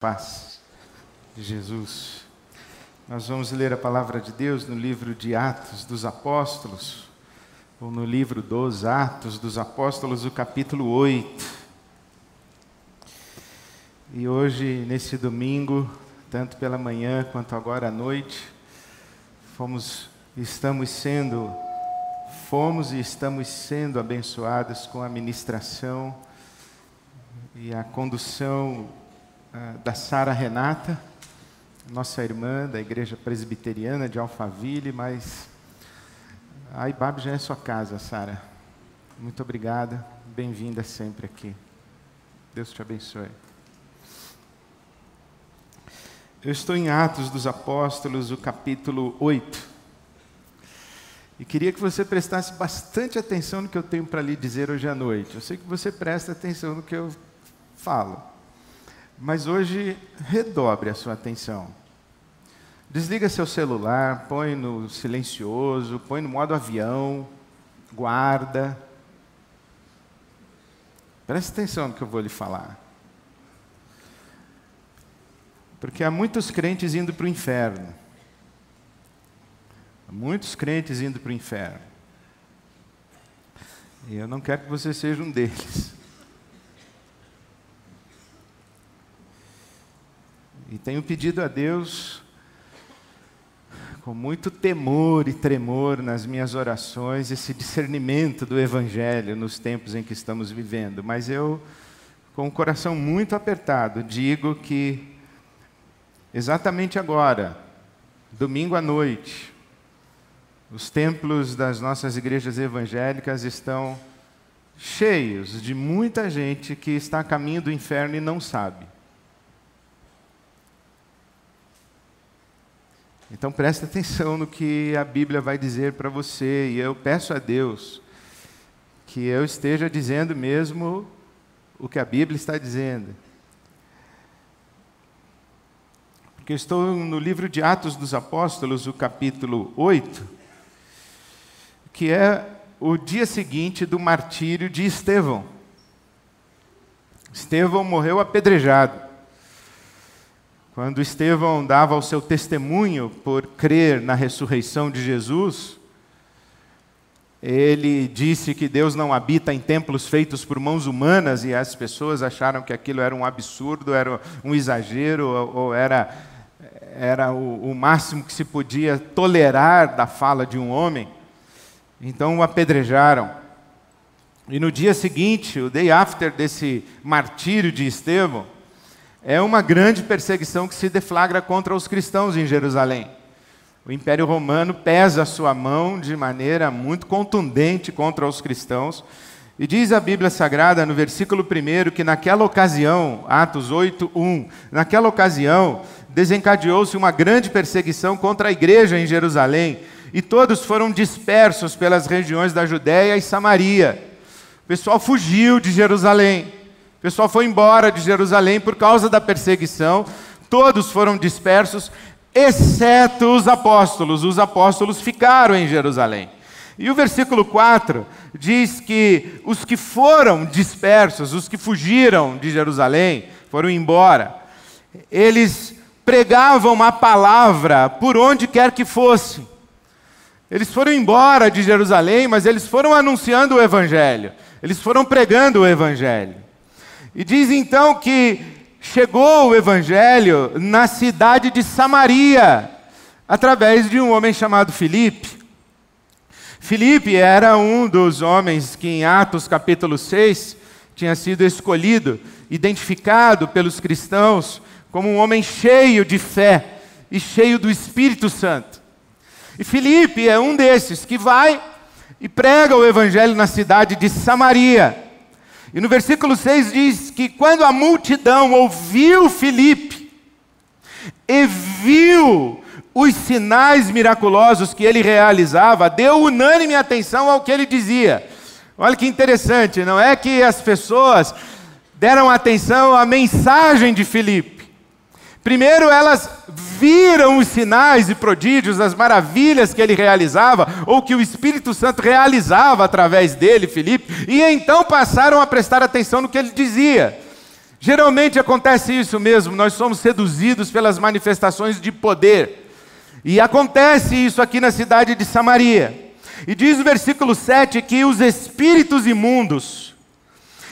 Paz de Jesus. Nós vamos ler a palavra de Deus no livro de Atos dos Apóstolos, ou no livro dos Atos dos Apóstolos, o capítulo 8. E hoje, nesse domingo, tanto pela manhã quanto agora à noite, fomos, estamos sendo, fomos e estamos sendo abençoados com a ministração e a condução da Sara Renata, nossa irmã da Igreja Presbiteriana de Alphaville, mas a IBAB já é sua casa, Sara. Muito obrigada, bem-vinda sempre aqui. Deus te abençoe. Eu estou em Atos dos Apóstolos, o capítulo 8. E queria que você prestasse bastante atenção no que eu tenho para lhe dizer hoje à noite. Eu sei que você presta atenção no que eu falo. Mas hoje, redobre a sua atenção. Desliga seu celular, põe no silencioso, põe no modo avião, guarda. Preste atenção no que eu vou lhe falar. Porque há muitos crentes indo para o inferno. Há muitos crentes indo para o inferno. E eu não quero que você seja um deles. E tenho pedido a Deus, com muito temor e tremor nas minhas orações, esse discernimento do Evangelho nos tempos em que estamos vivendo. Mas eu, com o coração muito apertado, digo que exatamente agora, domingo à noite, os templos das nossas igrejas evangélicas estão cheios de muita gente que está a caminho do inferno e não sabe. Então preste atenção no que a Bíblia vai dizer para você, e eu peço a Deus que eu esteja dizendo mesmo o que a Bíblia está dizendo. Porque eu estou no livro de Atos dos Apóstolos, o capítulo 8, que é o dia seguinte do martírio de Estevão. Estevão morreu apedrejado. Quando Estevão dava o seu testemunho por crer na ressurreição de Jesus, ele disse que Deus não habita em templos feitos por mãos humanas e as pessoas acharam que aquilo era um absurdo, era um exagero ou era, era o, o máximo que se podia tolerar da fala de um homem. Então o apedrejaram. E no dia seguinte, o day after desse martírio de Estevão, é uma grande perseguição que se deflagra contra os cristãos em Jerusalém. O Império Romano pesa a sua mão de maneira muito contundente contra os cristãos. E diz a Bíblia Sagrada no versículo 1 que naquela ocasião, Atos 8, 1, naquela ocasião desencadeou-se uma grande perseguição contra a igreja em Jerusalém, e todos foram dispersos pelas regiões da Judéia e Samaria. O pessoal fugiu de Jerusalém. O pessoal foi embora de Jerusalém por causa da perseguição, todos foram dispersos, exceto os apóstolos. Os apóstolos ficaram em Jerusalém. E o versículo 4 diz que os que foram dispersos, os que fugiram de Jerusalém, foram embora, eles pregavam a palavra por onde quer que fosse. Eles foram embora de Jerusalém, mas eles foram anunciando o Evangelho, eles foram pregando o Evangelho. E diz então que chegou o evangelho na cidade de Samaria, através de um homem chamado Filipe. Filipe era um dos homens que em Atos capítulo 6 tinha sido escolhido, identificado pelos cristãos como um homem cheio de fé e cheio do Espírito Santo. E Filipe é um desses que vai e prega o evangelho na cidade de Samaria. E no versículo 6 diz que quando a multidão ouviu Filipe e viu os sinais miraculosos que ele realizava, deu unânime atenção ao que ele dizia. Olha que interessante, não é que as pessoas deram atenção à mensagem de Filipe. Primeiro, elas viram os sinais e prodígios, as maravilhas que ele realizava, ou que o Espírito Santo realizava através dele, Filipe, e então passaram a prestar atenção no que ele dizia. Geralmente acontece isso mesmo, nós somos seduzidos pelas manifestações de poder. E acontece isso aqui na cidade de Samaria. E diz o versículo 7 que os espíritos imundos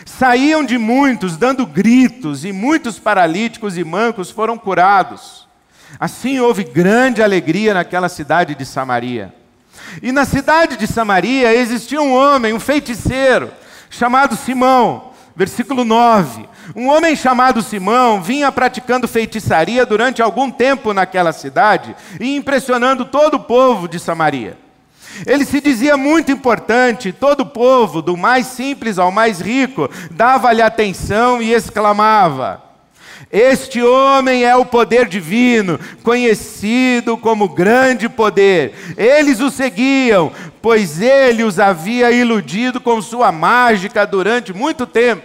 saíam de muitos, dando gritos, e muitos paralíticos e mancos foram curados. Assim houve grande alegria naquela cidade de Samaria. E na cidade de Samaria existia um homem, um feiticeiro, chamado Simão. Versículo 9. Um homem chamado Simão vinha praticando feitiçaria durante algum tempo naquela cidade e impressionando todo o povo de Samaria. Ele se dizia muito importante, todo o povo, do mais simples ao mais rico, dava-lhe atenção e exclamava: Este homem é o poder divino, conhecido como grande poder. Eles o seguiam, pois ele os havia iludido com sua mágica durante muito tempo.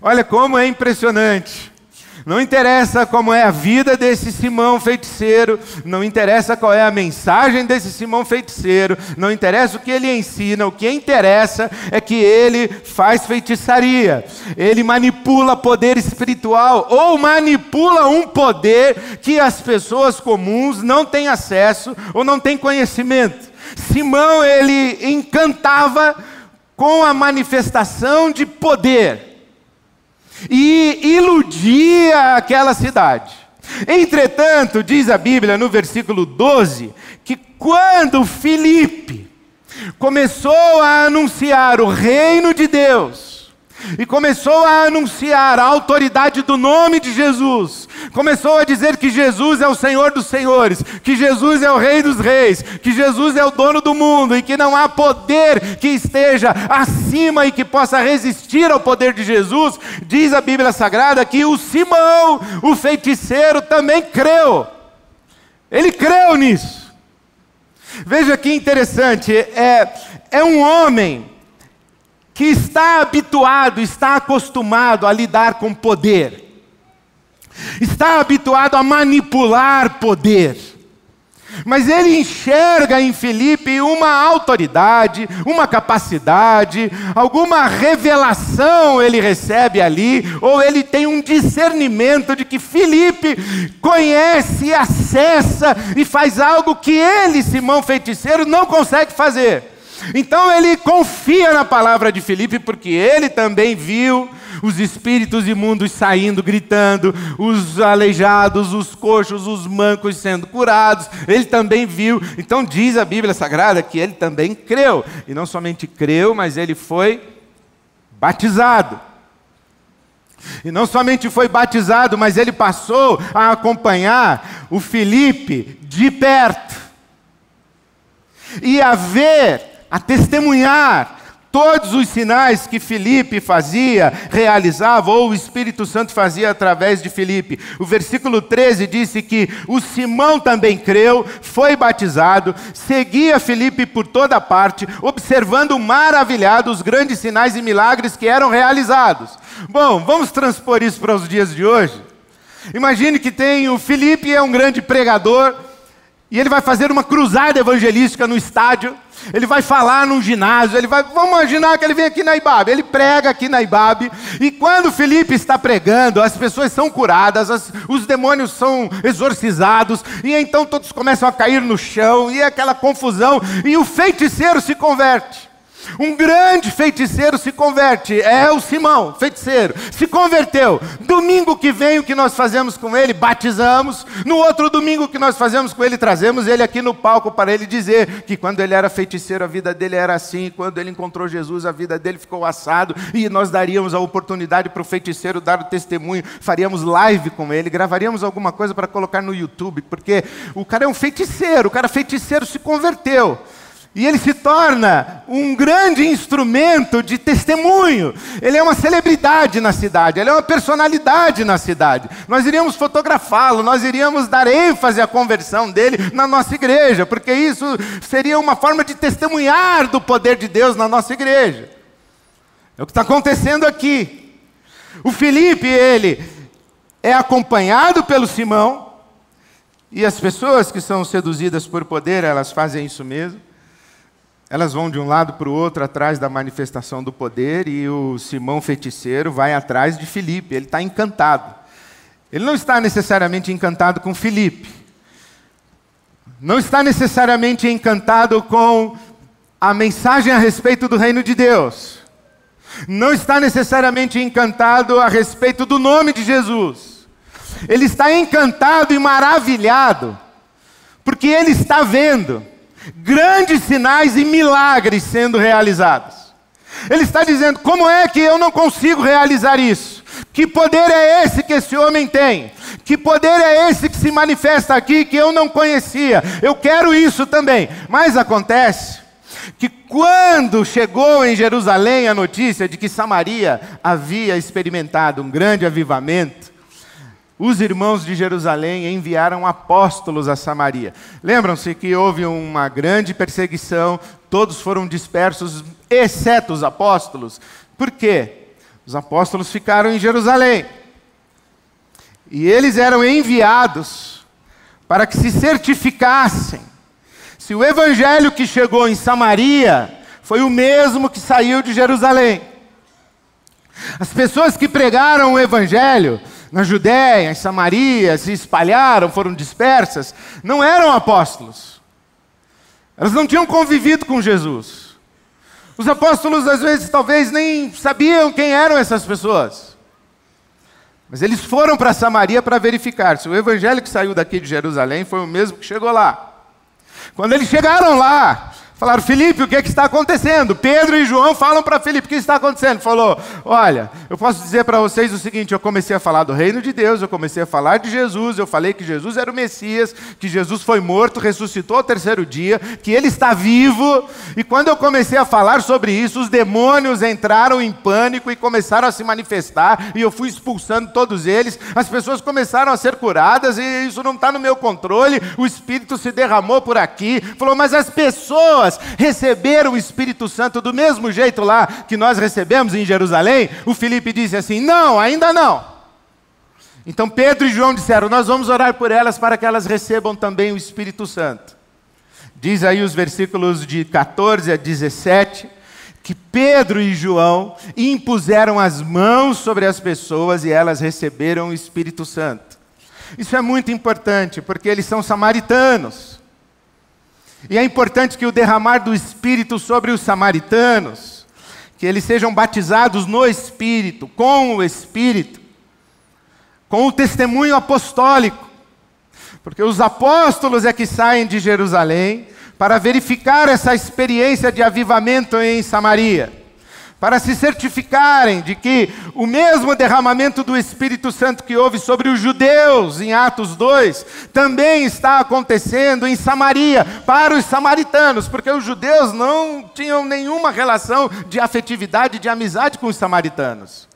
Olha como é impressionante. Não interessa como é a vida desse Simão feiticeiro, não interessa qual é a mensagem desse Simão feiticeiro, não interessa o que ele ensina, o que interessa é que ele faz feitiçaria, ele manipula poder espiritual ou manipula um poder que as pessoas comuns não têm acesso ou não têm conhecimento. Simão, ele encantava com a manifestação de poder e iludia aquela cidade. Entretanto, diz a Bíblia no versículo 12, que quando Filipe começou a anunciar o reino de Deus, e começou a anunciar a autoridade do nome de Jesus. Começou a dizer que Jesus é o Senhor dos Senhores, que Jesus é o Rei dos Reis, que Jesus é o dono do mundo e que não há poder que esteja acima e que possa resistir ao poder de Jesus. Diz a Bíblia Sagrada que o Simão, o feiticeiro, também creu. Ele creu nisso. Veja que interessante, é, é um homem que está habituado, está acostumado a lidar com poder, está habituado a manipular poder. Mas ele enxerga em Felipe uma autoridade, uma capacidade, alguma revelação ele recebe ali, ou ele tem um discernimento de que Felipe conhece, acessa e faz algo que ele, Simão feiticeiro, não consegue fazer. Então ele confia na palavra de Filipe, porque ele também viu os espíritos imundos saindo, gritando, os aleijados, os coxos, os mancos sendo curados. Ele também viu. Então diz a Bíblia Sagrada que ele também creu. E não somente creu, mas ele foi batizado. E não somente foi batizado, mas ele passou a acompanhar o Filipe de perto. E a ver a testemunhar todos os sinais que Filipe fazia, realizava, ou o Espírito Santo fazia através de Filipe. O versículo 13 disse que o Simão também creu, foi batizado, seguia Filipe por toda parte, observando maravilhado os grandes sinais e milagres que eram realizados. Bom, vamos transpor isso para os dias de hoje. Imagine que tem o Filipe é um grande pregador, e ele vai fazer uma cruzada evangelística no estádio. Ele vai falar num ginásio. Ele vai, vamos imaginar que ele vem aqui na Ibabe. Ele prega aqui na Ibabe. E quando Felipe está pregando, as pessoas são curadas, as, os demônios são exorcizados. E então todos começam a cair no chão. E é aquela confusão. E o feiticeiro se converte. Um grande feiticeiro se converte, é o Simão, feiticeiro, se converteu. Domingo que vem, o que nós fazemos com ele? Batizamos. No outro domingo, o que nós fazemos com ele? Trazemos ele aqui no palco para ele dizer que quando ele era feiticeiro, a vida dele era assim, quando ele encontrou Jesus, a vida dele ficou assado, e nós daríamos a oportunidade para o feiticeiro dar o testemunho, faríamos live com ele, gravaríamos alguma coisa para colocar no YouTube, porque o cara é um feiticeiro, o cara feiticeiro se converteu. E ele se torna um grande instrumento de testemunho. Ele é uma celebridade na cidade, ele é uma personalidade na cidade. Nós iríamos fotografá-lo, nós iríamos dar ênfase à conversão dele na nossa igreja, porque isso seria uma forma de testemunhar do poder de Deus na nossa igreja. É o que está acontecendo aqui. O Felipe, ele é acompanhado pelo Simão, e as pessoas que são seduzidas por poder, elas fazem isso mesmo. Elas vão de um lado para o outro atrás da manifestação do poder e o Simão feiticeiro vai atrás de Filipe. Ele está encantado. Ele não está necessariamente encantado com Filipe. Não está necessariamente encantado com a mensagem a respeito do reino de Deus. Não está necessariamente encantado a respeito do nome de Jesus. Ele está encantado e maravilhado, porque ele está vendo grandes sinais e milagres sendo realizados. Ele está dizendo: como é que eu não consigo realizar isso? Que poder é esse que esse homem tem? Que poder é esse que se manifesta aqui que eu não conhecia? Eu quero isso também. Mas acontece que quando chegou em Jerusalém a notícia de que Samaria havia experimentado um grande avivamento, os irmãos de Jerusalém enviaram apóstolos a Samaria. Lembram-se que houve uma grande perseguição, todos foram dispersos, exceto os apóstolos. Por quê? Os apóstolos ficaram em Jerusalém. E eles eram enviados para que se certificassem se o evangelho que chegou em Samaria foi o mesmo que saiu de Jerusalém. As pessoas que pregaram o evangelho na Judéia, em Samaria, se espalharam, foram dispersas, não eram apóstolos. Elas não tinham convivido com Jesus. Os apóstolos, às vezes, talvez nem sabiam quem eram essas pessoas. Mas eles foram para Samaria para verificar se o evangelho que saiu daqui de Jerusalém foi o mesmo que chegou lá. Quando eles chegaram lá, Falaram, Felipe, o que, é que está acontecendo? Pedro e João falam para Felipe, o que está acontecendo? Falou, olha, eu posso dizer para vocês o seguinte, eu comecei a falar do reino de Deus, eu comecei a falar de Jesus, eu falei que Jesus era o Messias, que Jesus foi morto, ressuscitou ao terceiro dia, que ele está vivo, e quando eu comecei a falar sobre isso, os demônios entraram em pânico e começaram a se manifestar, e eu fui expulsando todos eles, as pessoas começaram a ser curadas, e isso não está no meu controle, o Espírito se derramou por aqui, falou, mas as pessoas pessoas receberam o Espírito Santo do mesmo jeito lá que nós recebemos em Jerusalém? O Felipe disse assim: Não, ainda não. Então Pedro e João disseram: Nós vamos orar por elas para que elas recebam também o Espírito Santo. Diz aí os versículos de 14 a 17 que Pedro e João impuseram as mãos sobre as pessoas e elas receberam o Espírito Santo. Isso é muito importante, porque eles são samaritanos. E é importante que o derramar do Espírito sobre os samaritanos, que eles sejam batizados no Espírito, com o Espírito, com o testemunho apostólico, porque os apóstolos é que saem de Jerusalém para verificar essa experiência de avivamento em Samaria para se certificarem de que o mesmo derramamento do Espírito Santo que houve sobre os judeus em Atos 2 também está acontecendo em Samaria para os samaritanos, porque os judeus não tinham nenhuma relação de afetividade, de amizade com os samaritanos.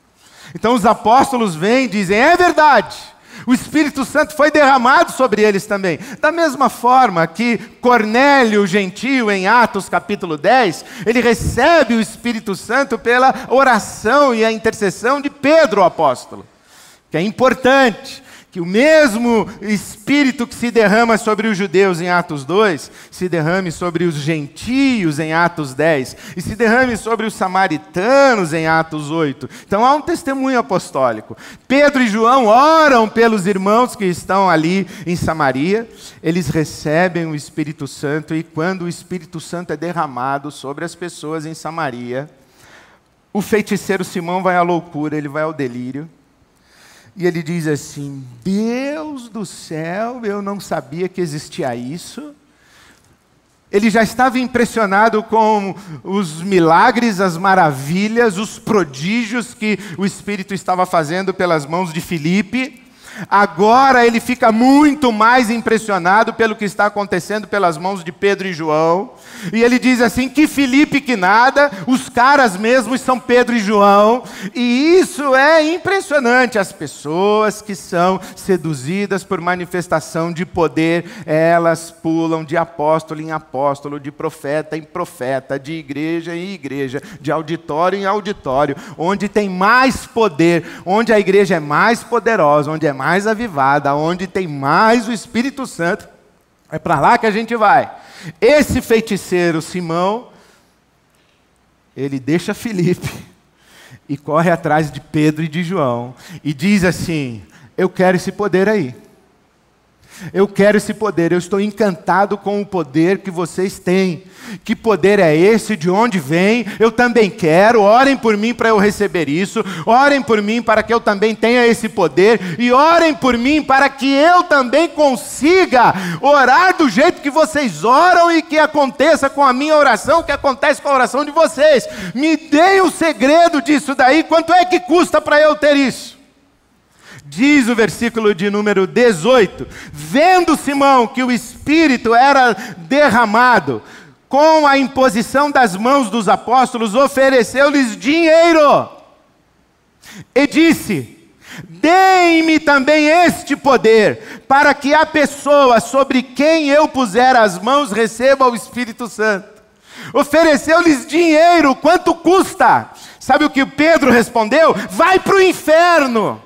Então os apóstolos vêm e dizem: é verdade. O Espírito Santo foi derramado sobre eles também. Da mesma forma que Cornélio, gentio, em Atos capítulo 10, ele recebe o Espírito Santo pela oração e a intercessão de Pedro, o apóstolo. Que é importante que o mesmo Espírito que se derrama sobre os judeus em Atos 2, se derrame sobre os gentios em Atos 10, e se derrame sobre os samaritanos em Atos 8. Então há um testemunho apostólico. Pedro e João oram pelos irmãos que estão ali em Samaria, eles recebem o Espírito Santo, e quando o Espírito Santo é derramado sobre as pessoas em Samaria, o feiticeiro Simão vai à loucura, ele vai ao delírio. E ele diz assim: Deus do céu, eu não sabia que existia isso. Ele já estava impressionado com os milagres, as maravilhas, os prodígios que o Espírito estava fazendo pelas mãos de Filipe. Agora ele fica muito mais impressionado pelo que está acontecendo pelas mãos de Pedro e João. E ele diz assim: que Felipe que nada, os caras mesmos são Pedro e João. E isso é impressionante. As pessoas que são seduzidas por manifestação de poder, elas pulam de apóstolo em apóstolo, de profeta em profeta, de igreja em igreja, de auditório em auditório, onde tem mais poder, onde a igreja é mais poderosa, onde é mais mais avivada, onde tem mais o Espírito Santo, é para lá que a gente vai. Esse feiticeiro Simão ele deixa Filipe e corre atrás de Pedro e de João e diz assim: Eu quero esse poder aí. Eu quero esse poder, eu estou encantado com o poder que vocês têm. Que poder é esse? De onde vem? Eu também quero. Orem por mim para eu receber isso. Orem por mim para que eu também tenha esse poder. E orem por mim para que eu também consiga orar do jeito que vocês oram e que aconteça com a minha oração, que acontece com a oração de vocês. Me deem o segredo disso daí. Quanto é que custa para eu ter isso? Diz o versículo de número 18: Vendo Simão que o Espírito era derramado, com a imposição das mãos dos apóstolos, ofereceu-lhes dinheiro e disse: Deem-me também este poder, para que a pessoa sobre quem eu puser as mãos receba o Espírito Santo. Ofereceu-lhes dinheiro, quanto custa? Sabe o que Pedro respondeu? Vai para o inferno.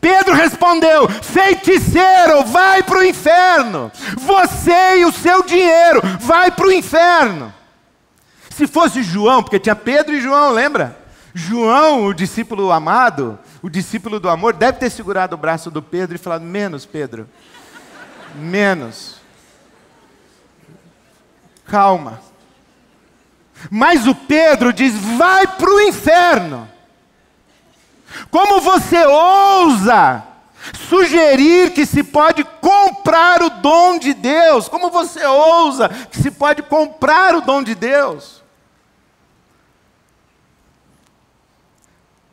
Pedro respondeu: feiticeiro, vai para o inferno. Você e o seu dinheiro, vai para o inferno. Se fosse João, porque tinha Pedro e João, lembra? João, o discípulo amado, o discípulo do amor, deve ter segurado o braço do Pedro e falado: menos, Pedro, menos. Calma. Mas o Pedro diz: vai para o inferno. Como você ousa sugerir que se pode comprar o dom de Deus? Como você ousa que se pode comprar o dom de Deus?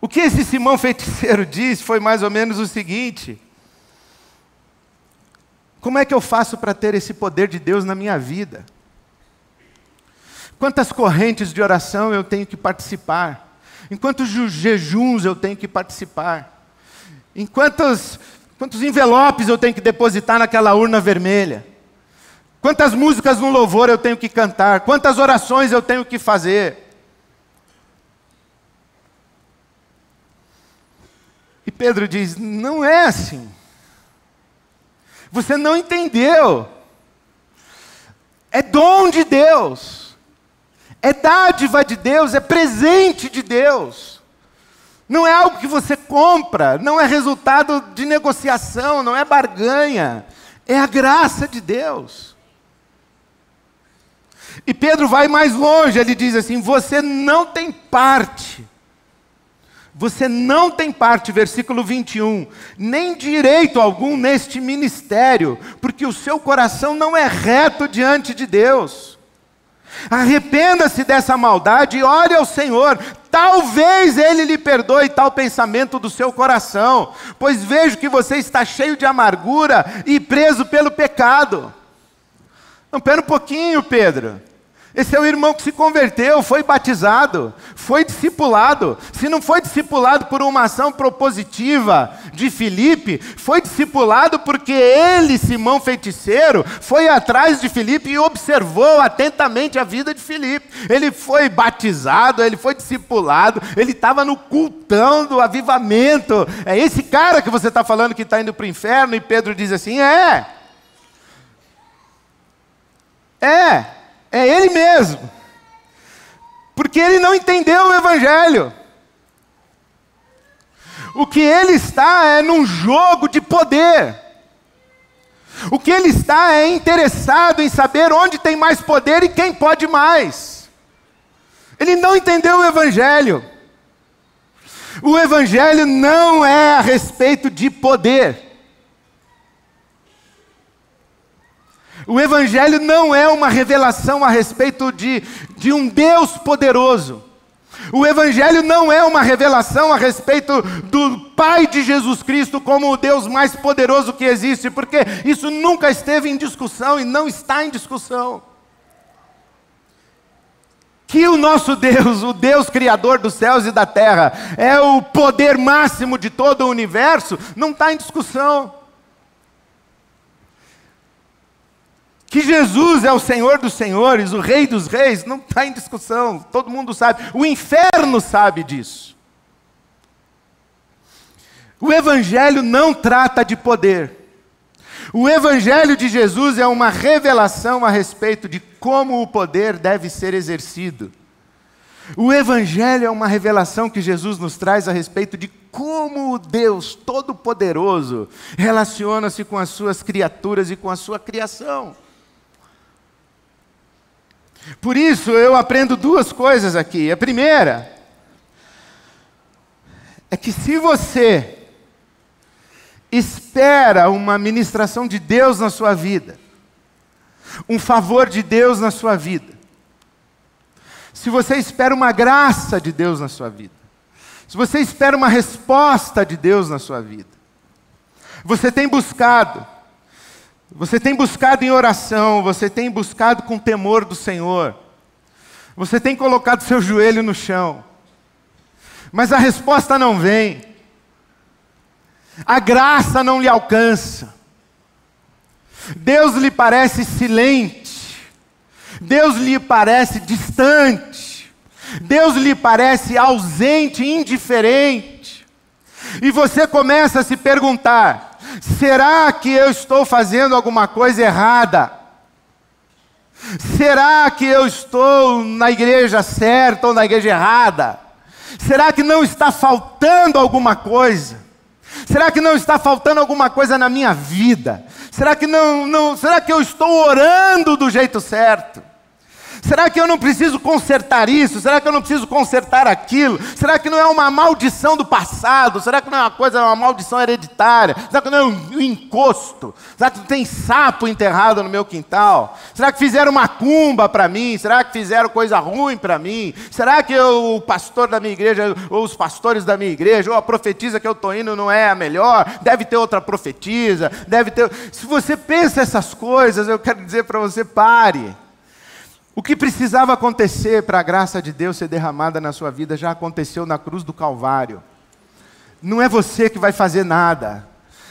O que esse Simão feiticeiro disse foi mais ou menos o seguinte: Como é que eu faço para ter esse poder de Deus na minha vida? Quantas correntes de oração eu tenho que participar? Em quantos jejuns eu tenho que participar, em quantos, quantos envelopes eu tenho que depositar naquela urna vermelha, quantas músicas no louvor eu tenho que cantar, quantas orações eu tenho que fazer. E Pedro diz: não é assim. Você não entendeu. É dom de Deus é dádiva de Deus, é presente de Deus. Não é algo que você compra, não é resultado de negociação, não é barganha. É a graça de Deus. E Pedro vai mais longe, ele diz assim: Você não tem parte. Você não tem parte, versículo 21, nem direito algum neste ministério, porque o seu coração não é reto diante de Deus. Arrependa-se dessa maldade e ore ao Senhor. Talvez Ele lhe perdoe tal pensamento do seu coração, pois vejo que você está cheio de amargura e preso pelo pecado. Não, pera um pouquinho, Pedro. Esse é o irmão que se converteu, foi batizado, foi discipulado. Se não foi discipulado por uma ação propositiva de Filipe, foi discipulado porque ele, Simão feiticeiro, foi atrás de Filipe e observou atentamente a vida de Filipe. Ele foi batizado, ele foi discipulado, ele estava no cultão do avivamento. É esse cara que você está falando que está indo para o inferno, e Pedro diz assim: é. É. É ele mesmo. Porque ele não entendeu o Evangelho. O que ele está é num jogo de poder. O que ele está é interessado em saber onde tem mais poder e quem pode mais. Ele não entendeu o Evangelho. O Evangelho não é a respeito de poder. O Evangelho não é uma revelação a respeito de, de um Deus poderoso. O Evangelho não é uma revelação a respeito do Pai de Jesus Cristo como o Deus mais poderoso que existe, porque isso nunca esteve em discussão e não está em discussão. Que o nosso Deus, o Deus Criador dos céus e da terra, é o poder máximo de todo o universo, não está em discussão. Que Jesus é o Senhor dos Senhores, o Rei dos Reis, não está em discussão, todo mundo sabe, o inferno sabe disso. O Evangelho não trata de poder, O Evangelho de Jesus é uma revelação a respeito de como o poder deve ser exercido. O Evangelho é uma revelação que Jesus nos traz a respeito de como o Deus Todo-Poderoso relaciona-se com as suas criaturas e com a sua criação. Por isso eu aprendo duas coisas aqui. A primeira é que se você espera uma ministração de Deus na sua vida, um favor de Deus na sua vida, se você espera uma graça de Deus na sua vida, se você espera uma resposta de Deus na sua vida, você tem buscado, você tem buscado em oração, você tem buscado com temor do Senhor, você tem colocado seu joelho no chão, mas a resposta não vem, a graça não lhe alcança, Deus lhe parece silente, Deus lhe parece distante, Deus lhe parece ausente, indiferente, e você começa a se perguntar: Será que eu estou fazendo alguma coisa errada? Será que eu estou na igreja certa ou na igreja errada? Será que não está faltando alguma coisa? Será que não está faltando alguma coisa na minha vida? Será que não, não será que eu estou orando do jeito certo? Será que eu não preciso consertar isso? Será que eu não preciso consertar aquilo? Será que não é uma maldição do passado? Será que não é uma coisa, uma maldição hereditária? Será que não é um encosto? Será que tem sapo enterrado no meu quintal? Será que fizeram uma cumba para mim? Será que fizeram coisa ruim para mim? Será que eu, o pastor da minha igreja, ou os pastores da minha igreja, ou a profetisa que eu estou indo não é a melhor? Deve ter outra profetisa, deve ter. Se você pensa essas coisas, eu quero dizer para você, pare. O que precisava acontecer para a graça de Deus ser derramada na sua vida já aconteceu na cruz do Calvário. Não é você que vai fazer nada.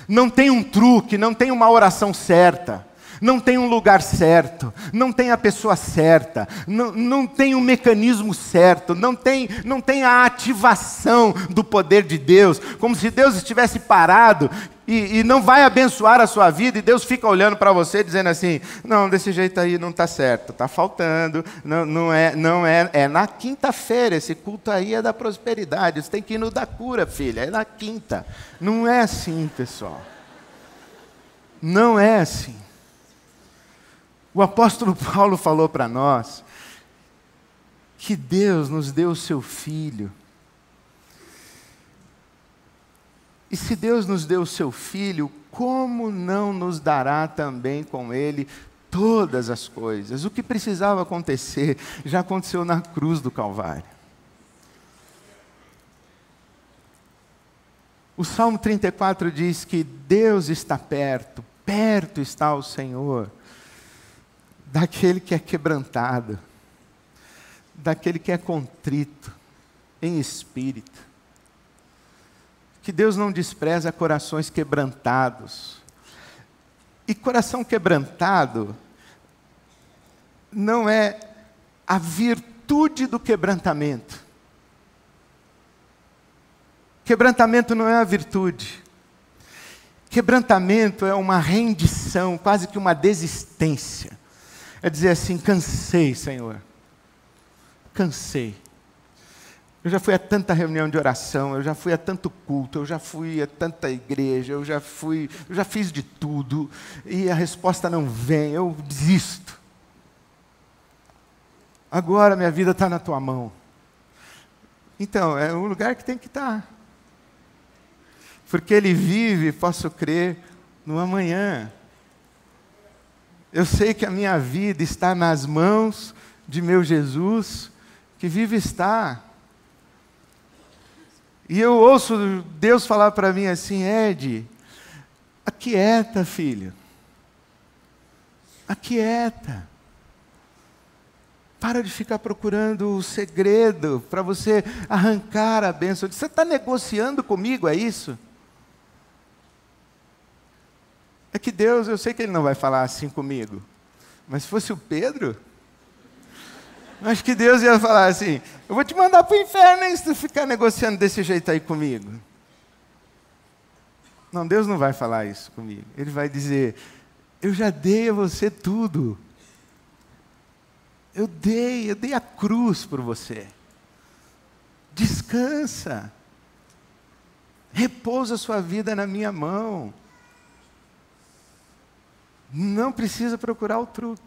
Não tem um truque, não tem uma oração certa não tem um lugar certo, não tem a pessoa certa, não, não tem um mecanismo certo, não tem, não tem a ativação do poder de Deus, como se Deus estivesse parado e, e não vai abençoar a sua vida, e Deus fica olhando para você dizendo assim: não, desse jeito aí não está certo, está faltando, não, não, é, não é, é na quinta-feira, esse culto aí é da prosperidade, você tem que ir no da cura, filha, é na quinta. Não é assim, pessoal. Não é assim. O apóstolo Paulo falou para nós que Deus nos deu o seu filho. E se Deus nos deu o seu filho, como não nos dará também com ele todas as coisas? O que precisava acontecer já aconteceu na cruz do Calvário. O Salmo 34 diz que Deus está perto, perto está o Senhor daquele que é quebrantado, daquele que é contrito em espírito. Que Deus não despreza corações quebrantados. E coração quebrantado não é a virtude do quebrantamento. Quebrantamento não é a virtude. Quebrantamento é uma rendição, quase que uma desistência é dizer assim: cansei, Senhor. Cansei. Eu já fui a tanta reunião de oração, eu já fui a tanto culto, eu já fui a tanta igreja, eu já fui, eu já fiz de tudo, e a resposta não vem, eu desisto. Agora minha vida está na tua mão. Então, é um lugar que tem que estar. Tá. Porque ele vive, posso crer, no amanhã. Eu sei que a minha vida está nas mãos de meu Jesus, que vive está. E eu ouço Deus falar para mim assim, Ed, aquieta, filho. Aquieta. Para de ficar procurando o segredo para você arrancar a bênção. Você está negociando comigo, é isso? É que Deus, eu sei que Ele não vai falar assim comigo, mas se fosse o Pedro, acho que Deus ia falar assim: eu vou te mandar para o inferno hein, se tu ficar negociando desse jeito aí comigo. Não, Deus não vai falar isso comigo. Ele vai dizer: Eu já dei a você tudo. Eu dei, eu dei a cruz por você. Descansa. Repousa sua vida na minha mão. Não precisa procurar o truque.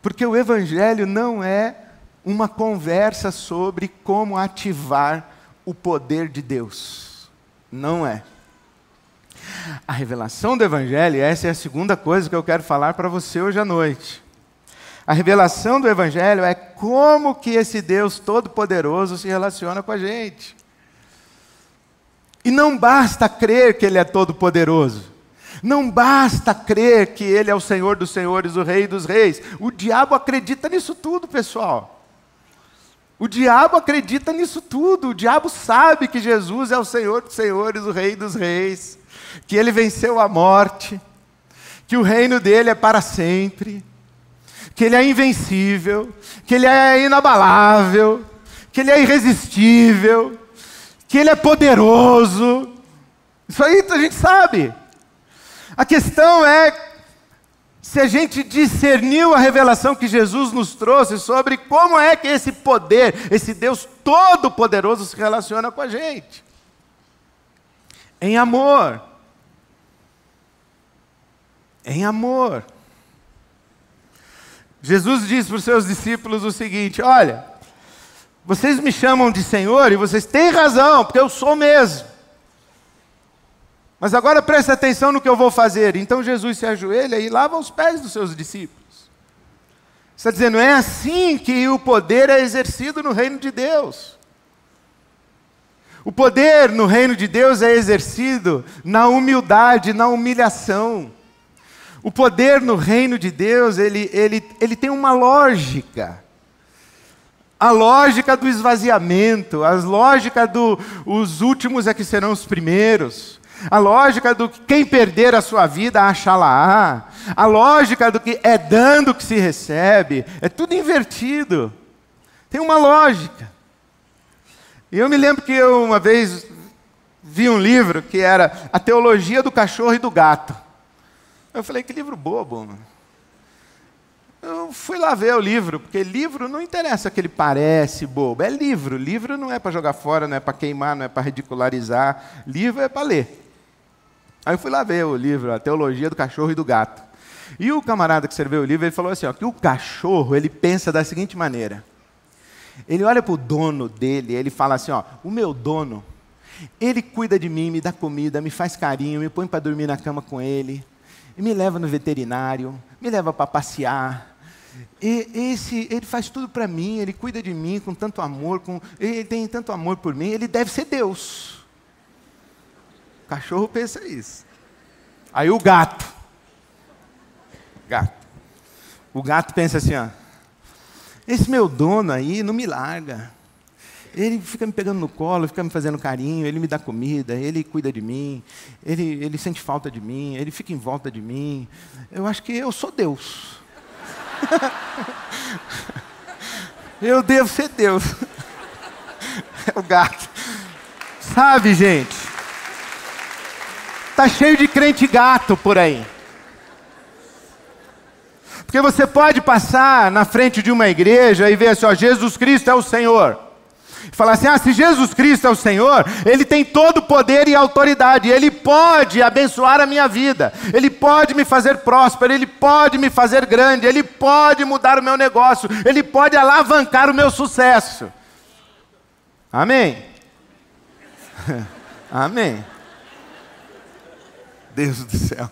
Porque o Evangelho não é uma conversa sobre como ativar o poder de Deus. Não é. A revelação do Evangelho, essa é a segunda coisa que eu quero falar para você hoje à noite. A revelação do Evangelho é como que esse Deus Todo-Poderoso se relaciona com a gente. E não basta crer que Ele é Todo-Poderoso. Não basta crer que Ele é o Senhor dos Senhores, o Rei dos Reis. O diabo acredita nisso tudo, pessoal. O diabo acredita nisso tudo. O diabo sabe que Jesus é o Senhor dos Senhores, o Rei dos Reis, que Ele venceu a morte, que o reino dele é para sempre, que Ele é invencível, que Ele é inabalável, que Ele é irresistível, que Ele é poderoso. Isso aí a gente sabe. A questão é se a gente discerniu a revelação que Jesus nos trouxe sobre como é que esse poder, esse Deus todo-poderoso se relaciona com a gente. Em amor. Em amor. Jesus disse para os seus discípulos o seguinte: Olha, vocês me chamam de Senhor e vocês têm razão, porque eu sou mesmo. Mas agora preste atenção no que eu vou fazer. Então Jesus se ajoelha e lava os pés dos seus discípulos. Está dizendo, é assim que o poder é exercido no reino de Deus. O poder no reino de Deus é exercido na humildade, na humilhação. O poder no reino de Deus, ele, ele, ele tem uma lógica. A lógica do esvaziamento, a lógica do, últimos é que serão os primeiros. A lógica do que quem perder a sua vida acha lá. A lógica do que é dando que se recebe. É tudo invertido. Tem uma lógica. E eu me lembro que eu uma vez vi um livro que era A Teologia do Cachorro e do Gato. Eu falei, que livro bobo. Mano. Eu fui lá ver o livro, porque livro não interessa que ele parece bobo, é livro. Livro não é para jogar fora, não é para queimar, não é para ridicularizar. Livro é para ler. Aí eu fui lá ver o livro, a Teologia do Cachorro e do Gato. E o camarada que escreveu o livro, ele falou assim, ó, que o cachorro, ele pensa da seguinte maneira. Ele olha para o dono dele, ele fala assim, ó, o meu dono, ele cuida de mim, me dá comida, me faz carinho, me põe para dormir na cama com ele, me leva no veterinário, me leva para passear. E esse, ele faz tudo para mim, ele cuida de mim com tanto amor, com, ele tem tanto amor por mim, ele deve ser Deus. O cachorro pensa isso. Aí o gato. Gato. O gato pensa assim, ó. Esse meu dono aí não me larga. Ele fica me pegando no colo, fica me fazendo carinho, ele me dá comida, ele cuida de mim, ele, ele sente falta de mim, ele fica em volta de mim. Eu acho que eu sou Deus. Eu devo ser Deus. É o gato. Sabe, gente? Está cheio de crente gato por aí. Porque você pode passar na frente de uma igreja e ver assim, ó, Jesus Cristo é o Senhor. Falar assim: ah, se Jesus Cristo é o Senhor, Ele tem todo o poder e autoridade, Ele pode abençoar a minha vida, Ele pode me fazer próspero, Ele pode me fazer grande, Ele pode mudar o meu negócio, Ele pode alavancar o meu sucesso. Amém? Amém. Deus do céu.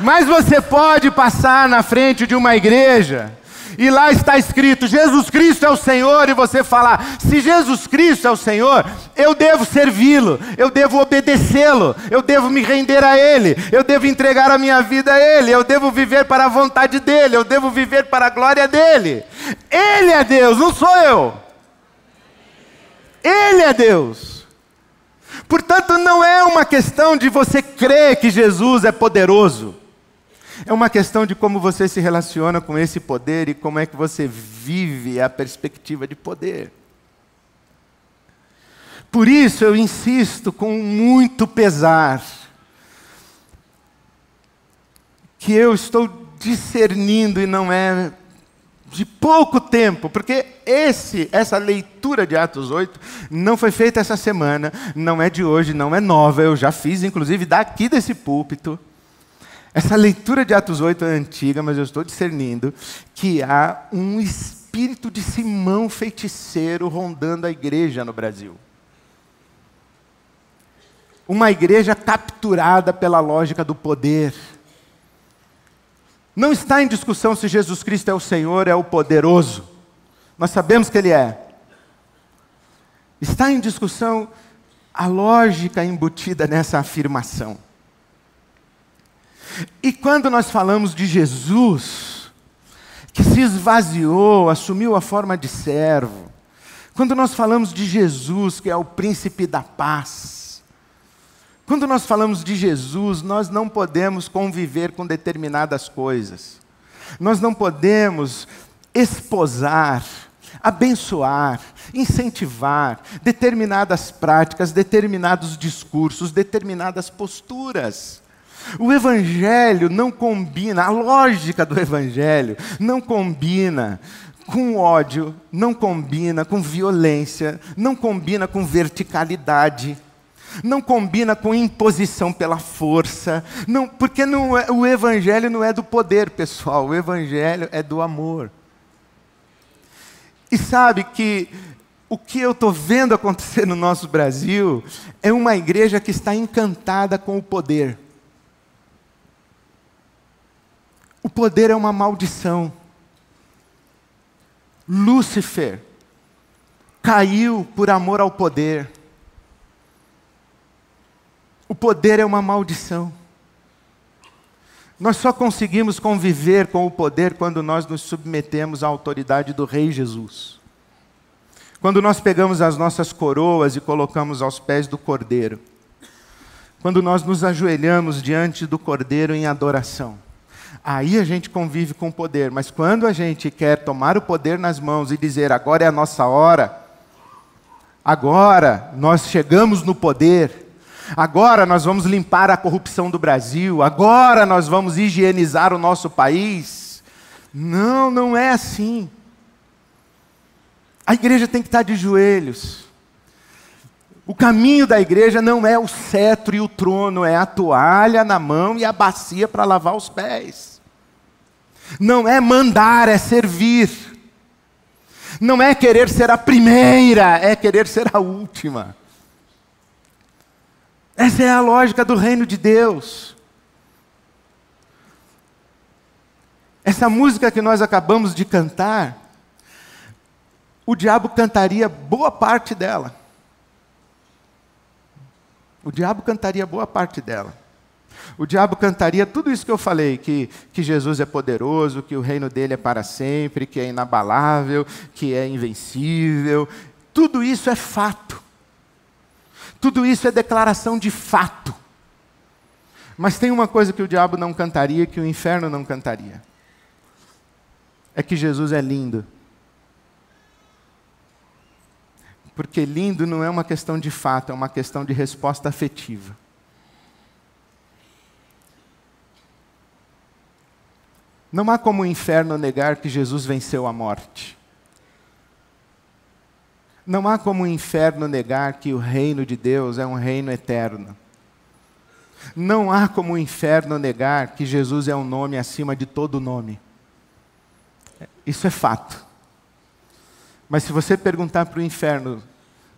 Mas você pode passar na frente de uma igreja e lá está escrito: Jesus Cristo é o Senhor, e você falar: se Jesus Cristo é o Senhor, eu devo servi-lo, eu devo obedecê-lo, eu devo me render a Ele, eu devo entregar a minha vida a Ele, eu devo viver para a vontade dEle, eu devo viver para a glória dEle. Ele é Deus, não sou eu. Ele é Deus. Portanto, não é uma questão de você crer que Jesus é poderoso. É uma questão de como você se relaciona com esse poder e como é que você vive a perspectiva de poder. Por isso eu insisto com muito pesar que eu estou discernindo e não é de pouco tempo, porque esse, essa leitura de Atos 8 não foi feita essa semana, não é de hoje, não é nova, eu já fiz, inclusive, daqui desse púlpito. Essa leitura de Atos 8 é antiga, mas eu estou discernindo que há um espírito de Simão feiticeiro rondando a igreja no Brasil. Uma igreja capturada pela lógica do poder não está em discussão se Jesus Cristo é o Senhor, é o poderoso. Nós sabemos que Ele é. Está em discussão a lógica embutida nessa afirmação. E quando nós falamos de Jesus, que se esvaziou, assumiu a forma de servo, quando nós falamos de Jesus, que é o príncipe da paz, quando nós falamos de Jesus, nós não podemos conviver com determinadas coisas. Nós não podemos esposar, abençoar, incentivar determinadas práticas, determinados discursos, determinadas posturas. O Evangelho não combina, a lógica do Evangelho não combina com ódio, não combina com violência, não combina com verticalidade não combina com imposição pela força, não, porque não é, o Evangelho não é do poder, pessoal, o Evangelho é do amor. E sabe que o que eu estou vendo acontecer no nosso Brasil é uma igreja que está encantada com o poder. O poder é uma maldição. Lúcifer caiu por amor ao poder. O poder é uma maldição. Nós só conseguimos conviver com o poder quando nós nos submetemos à autoridade do Rei Jesus. Quando nós pegamos as nossas coroas e colocamos aos pés do Cordeiro. Quando nós nos ajoelhamos diante do Cordeiro em adoração. Aí a gente convive com o poder, mas quando a gente quer tomar o poder nas mãos e dizer agora é a nossa hora, agora nós chegamos no poder, Agora nós vamos limpar a corrupção do Brasil, agora nós vamos higienizar o nosso país. Não, não é assim. A igreja tem que estar de joelhos. O caminho da igreja não é o cetro e o trono, é a toalha na mão e a bacia para lavar os pés. Não é mandar, é servir. Não é querer ser a primeira, é querer ser a última. Essa é a lógica do reino de Deus. Essa música que nós acabamos de cantar, o diabo cantaria boa parte dela. O diabo cantaria boa parte dela. O diabo cantaria tudo isso que eu falei: que, que Jesus é poderoso, que o reino dele é para sempre, que é inabalável, que é invencível. Tudo isso é fato. Tudo isso é declaração de fato. Mas tem uma coisa que o diabo não cantaria, que o inferno não cantaria. É que Jesus é lindo. Porque lindo não é uma questão de fato, é uma questão de resposta afetiva. Não há como o inferno negar que Jesus venceu a morte. Não há como o inferno negar que o reino de Deus é um reino eterno. Não há como o inferno negar que Jesus é um nome acima de todo nome. Isso é fato. Mas se você perguntar para o inferno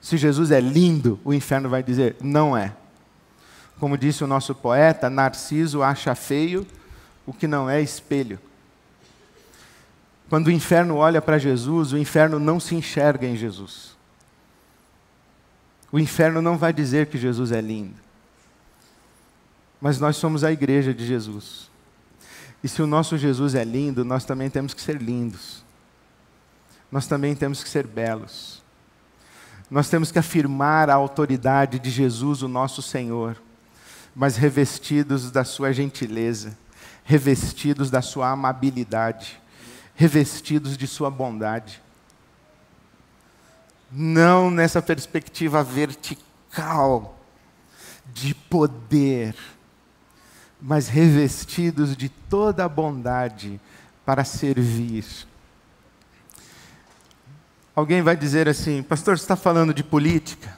se Jesus é lindo, o inferno vai dizer: não é. Como disse o nosso poeta, Narciso acha feio o que não é espelho. Quando o inferno olha para Jesus, o inferno não se enxerga em Jesus. O inferno não vai dizer que Jesus é lindo. Mas nós somos a igreja de Jesus. E se o nosso Jesus é lindo, nós também temos que ser lindos. Nós também temos que ser belos. Nós temos que afirmar a autoridade de Jesus, o nosso Senhor, mas revestidos da sua gentileza, revestidos da sua amabilidade, revestidos de sua bondade. não nessa perspectiva vertical de poder, mas revestidos de toda a bondade para servir. Alguém vai dizer assim, pastor, você está falando de política?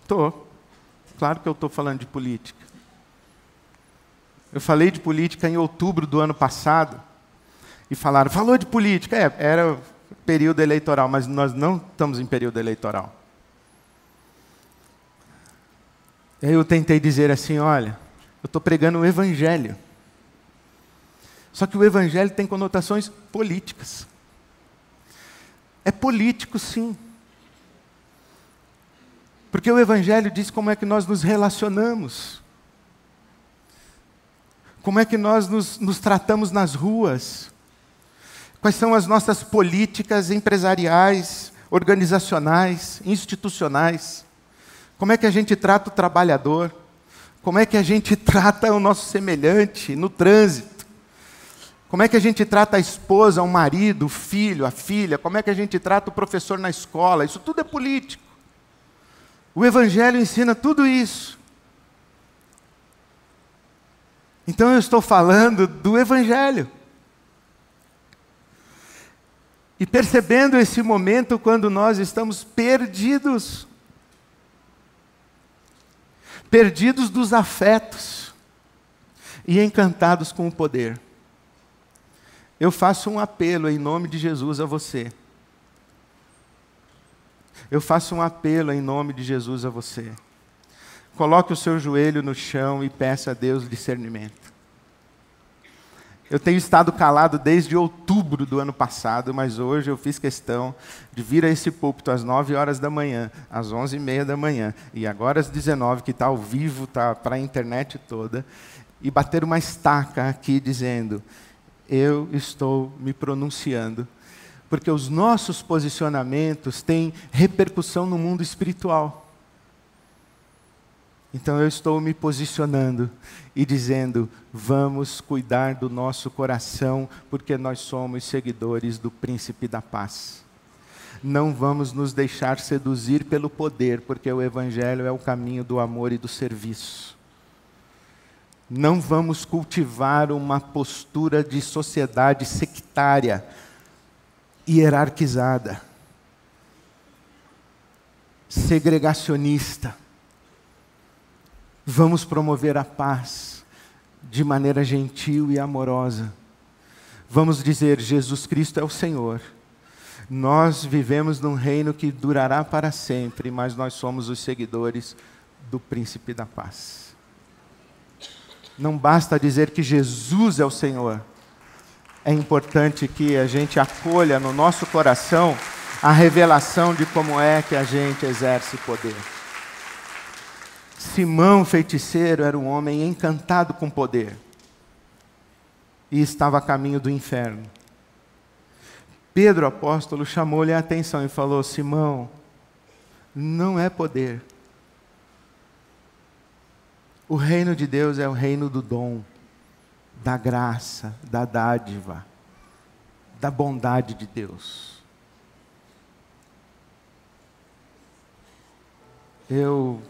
Estou. Claro que eu estou falando de política. Eu falei de política em outubro do ano passado. E falaram, falou de política. É, era período eleitoral, mas nós não estamos em período eleitoral. E aí eu tentei dizer assim: olha, eu estou pregando o Evangelho. Só que o Evangelho tem conotações políticas. É político, sim. Porque o Evangelho diz como é que nós nos relacionamos, como é que nós nos, nos tratamos nas ruas, quais são as nossas políticas empresariais, organizacionais, institucionais, como é que a gente trata o trabalhador, como é que a gente trata o nosso semelhante no trânsito, como é que a gente trata a esposa, o marido, o filho, a filha, como é que a gente trata o professor na escola, isso tudo é político. O Evangelho ensina tudo isso. Então eu estou falando do Evangelho. E percebendo esse momento quando nós estamos perdidos perdidos dos afetos e encantados com o poder. Eu faço um apelo em nome de Jesus a você. Eu faço um apelo em nome de Jesus a você. Coloque o seu joelho no chão e peça a Deus discernimento. Eu tenho estado calado desde outubro do ano passado, mas hoje eu fiz questão de vir a esse púlpito às 9 horas da manhã, às 11 e meia da manhã, e agora às 19, que está ao vivo, está para a internet toda, e bater uma estaca aqui dizendo: Eu estou me pronunciando porque os nossos posicionamentos têm repercussão no mundo espiritual. Então eu estou me posicionando e dizendo: vamos cuidar do nosso coração, porque nós somos seguidores do príncipe da paz. Não vamos nos deixar seduzir pelo poder, porque o Evangelho é o caminho do amor e do serviço. Não vamos cultivar uma postura de sociedade sectária, hierarquizada, segregacionista. Vamos promover a paz de maneira gentil e amorosa. Vamos dizer: Jesus Cristo é o Senhor. Nós vivemos num reino que durará para sempre, mas nós somos os seguidores do príncipe da paz. Não basta dizer que Jesus é o Senhor, é importante que a gente acolha no nosso coração a revelação de como é que a gente exerce poder. Simão, feiticeiro, era um homem encantado com poder e estava a caminho do inferno. Pedro, apóstolo, chamou-lhe a atenção e falou: Simão, não é poder. O reino de Deus é o reino do dom da graça, da dádiva, da bondade de Deus. Eu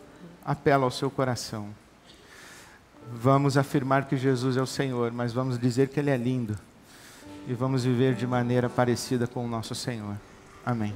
apelo ao seu coração. Vamos afirmar que Jesus é o Senhor, mas vamos dizer que Ele é lindo. E vamos viver de maneira parecida com o nosso Senhor. Amém.